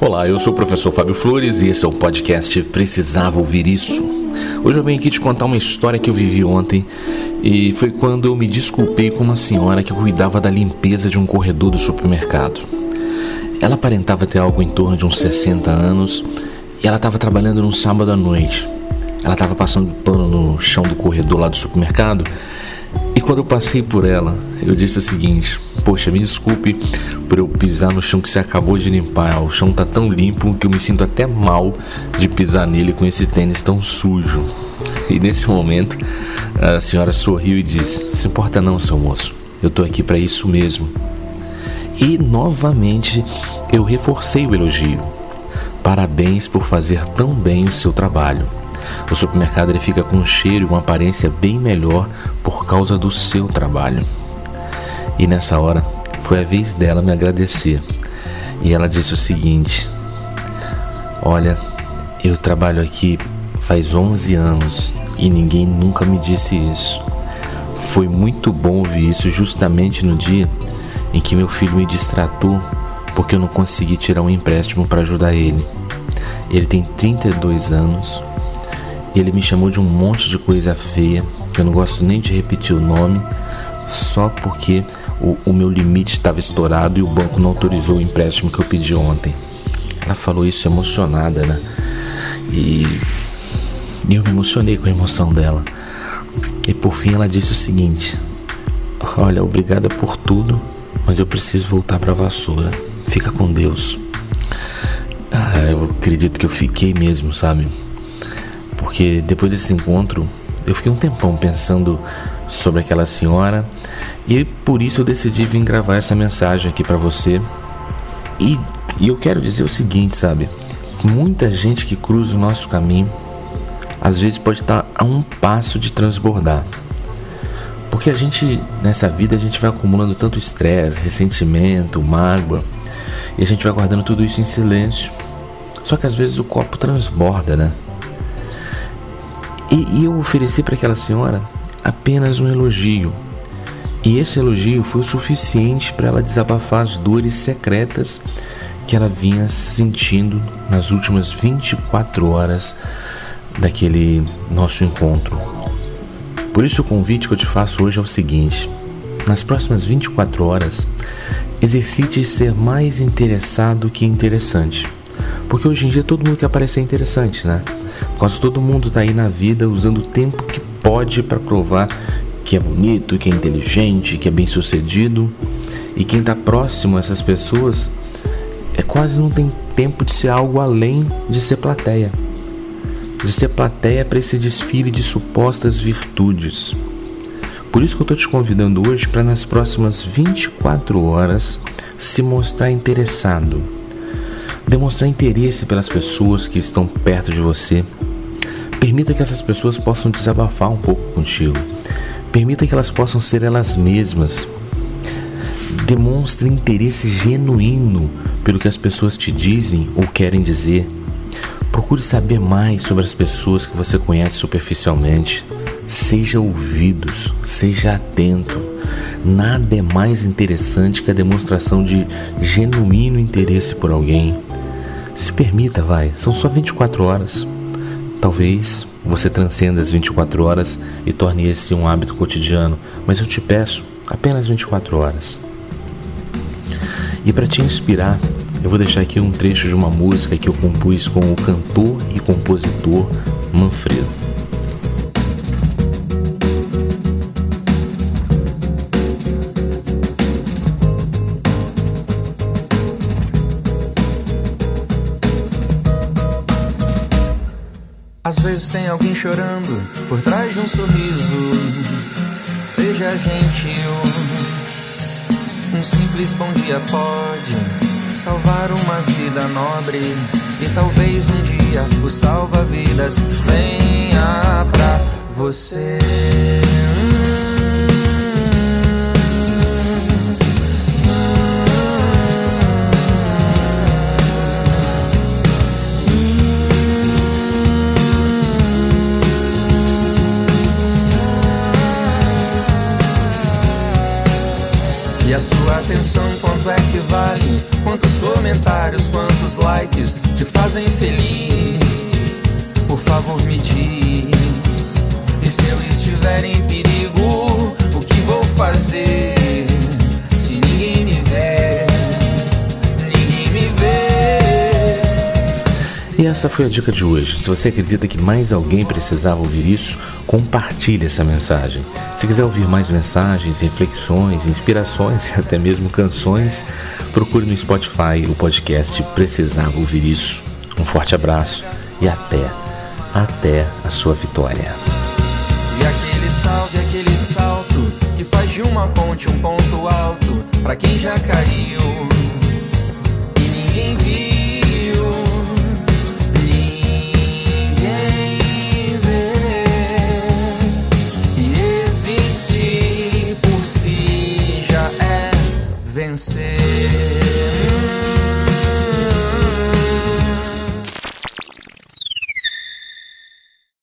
Olá, eu sou o professor Fábio Flores e esse é o podcast Precisava Ouvir Isso. Hoje eu venho aqui te contar uma história que eu vivi ontem e foi quando eu me desculpei com uma senhora que cuidava da limpeza de um corredor do supermercado. Ela aparentava ter algo em torno de uns 60 anos e ela estava trabalhando num sábado à noite. Ela estava passando pano no chão do corredor lá do supermercado e quando eu passei por ela, eu disse o seguinte: Poxa, me desculpe por eu pisar no chão que você acabou de limpar. O chão tá tão limpo que eu me sinto até mal de pisar nele com esse tênis tão sujo. E nesse momento, a senhora sorriu e disse: Se importa não, seu moço. Eu tô aqui para isso mesmo. E novamente eu reforcei o elogio. Parabéns por fazer tão bem o seu trabalho. O supermercado ele fica com um cheiro e uma aparência bem melhor por causa do seu trabalho. E nessa hora foi a vez dela me agradecer. E ela disse o seguinte: Olha, eu trabalho aqui faz 11 anos e ninguém nunca me disse isso. Foi muito bom ouvir isso justamente no dia em que meu filho me distratou porque eu não consegui tirar um empréstimo para ajudar ele. Ele tem 32 anos e ele me chamou de um monte de coisa feia que eu não gosto nem de repetir o nome, só porque o, o meu limite estava estourado e o banco não autorizou o empréstimo que eu pedi ontem. Ela falou isso emocionada, né? E, eu me emocionei com a emoção dela. E por fim ela disse o seguinte: Olha, obrigada por tudo, mas eu preciso voltar para vassoura. Fica com Deus. Ah, eu acredito que eu fiquei mesmo, sabe? Porque depois desse encontro, eu fiquei um tempão pensando sobre aquela senhora e por isso eu decidi vir gravar essa mensagem aqui para você. E, e eu quero dizer o seguinte, sabe? Muita gente que cruza o nosso caminho às vezes pode estar a um passo de transbordar. Porque a gente, nessa vida, a gente vai acumulando tanto estresse, ressentimento, mágoa, e a gente vai guardando tudo isso em silêncio. Só que às vezes o copo transborda, né? E, e eu ofereci para aquela senhora apenas um elogio. E esse elogio foi o suficiente para ela desabafar as dores secretas que ela vinha sentindo nas últimas 24 horas daquele nosso encontro. Por isso, o convite que eu te faço hoje é o seguinte: nas próximas 24 horas, exercite ser mais interessado que interessante. Porque hoje em dia todo mundo quer parecer interessante, né? Quase todo mundo está aí na vida usando o tempo que pode para provar que é bonito, que é inteligente, que é bem sucedido. E quem está próximo a essas pessoas é quase não tem tempo de ser algo além de ser plateia. De ser plateia para esse desfile de supostas virtudes. Por isso que eu estou te convidando hoje para nas próximas 24 horas se mostrar interessado demonstrar interesse pelas pessoas que estão perto de você. Permita que essas pessoas possam desabafar um pouco contigo. Permita que elas possam ser elas mesmas. Demonstre interesse genuíno pelo que as pessoas te dizem ou querem dizer. Procure saber mais sobre as pessoas que você conhece superficialmente. Seja ouvidos, seja atento. Nada é mais interessante que a demonstração de genuíno interesse por alguém. Se permita, vai, são só 24 horas. Talvez você transcenda as 24 horas e torne esse um hábito cotidiano, mas eu te peço apenas 24 horas. E para te inspirar, eu vou deixar aqui um trecho de uma música que eu compus com o cantor e compositor Manfredo. Às vezes tem alguém chorando por trás de um sorriso. Seja gentil, um simples bom dia pode salvar uma vida nobre. E talvez um dia o salva-vidas venha pra você. E a sua atenção quanto é que vale Quantos comentários, quantos likes te fazem feliz? Por favor, me diz. E se eu estiver em essa foi a dica de hoje. Se você acredita que mais alguém precisava ouvir isso, compartilhe essa mensagem. Se quiser ouvir mais mensagens, reflexões, inspirações e até mesmo canções, procure no Spotify o podcast Precisava Ouvir Isso. Um forte abraço e até, até a sua vitória. E aquele salto, e aquele salto que faz de uma ponte um ponto alto para quem já caiu. vencer.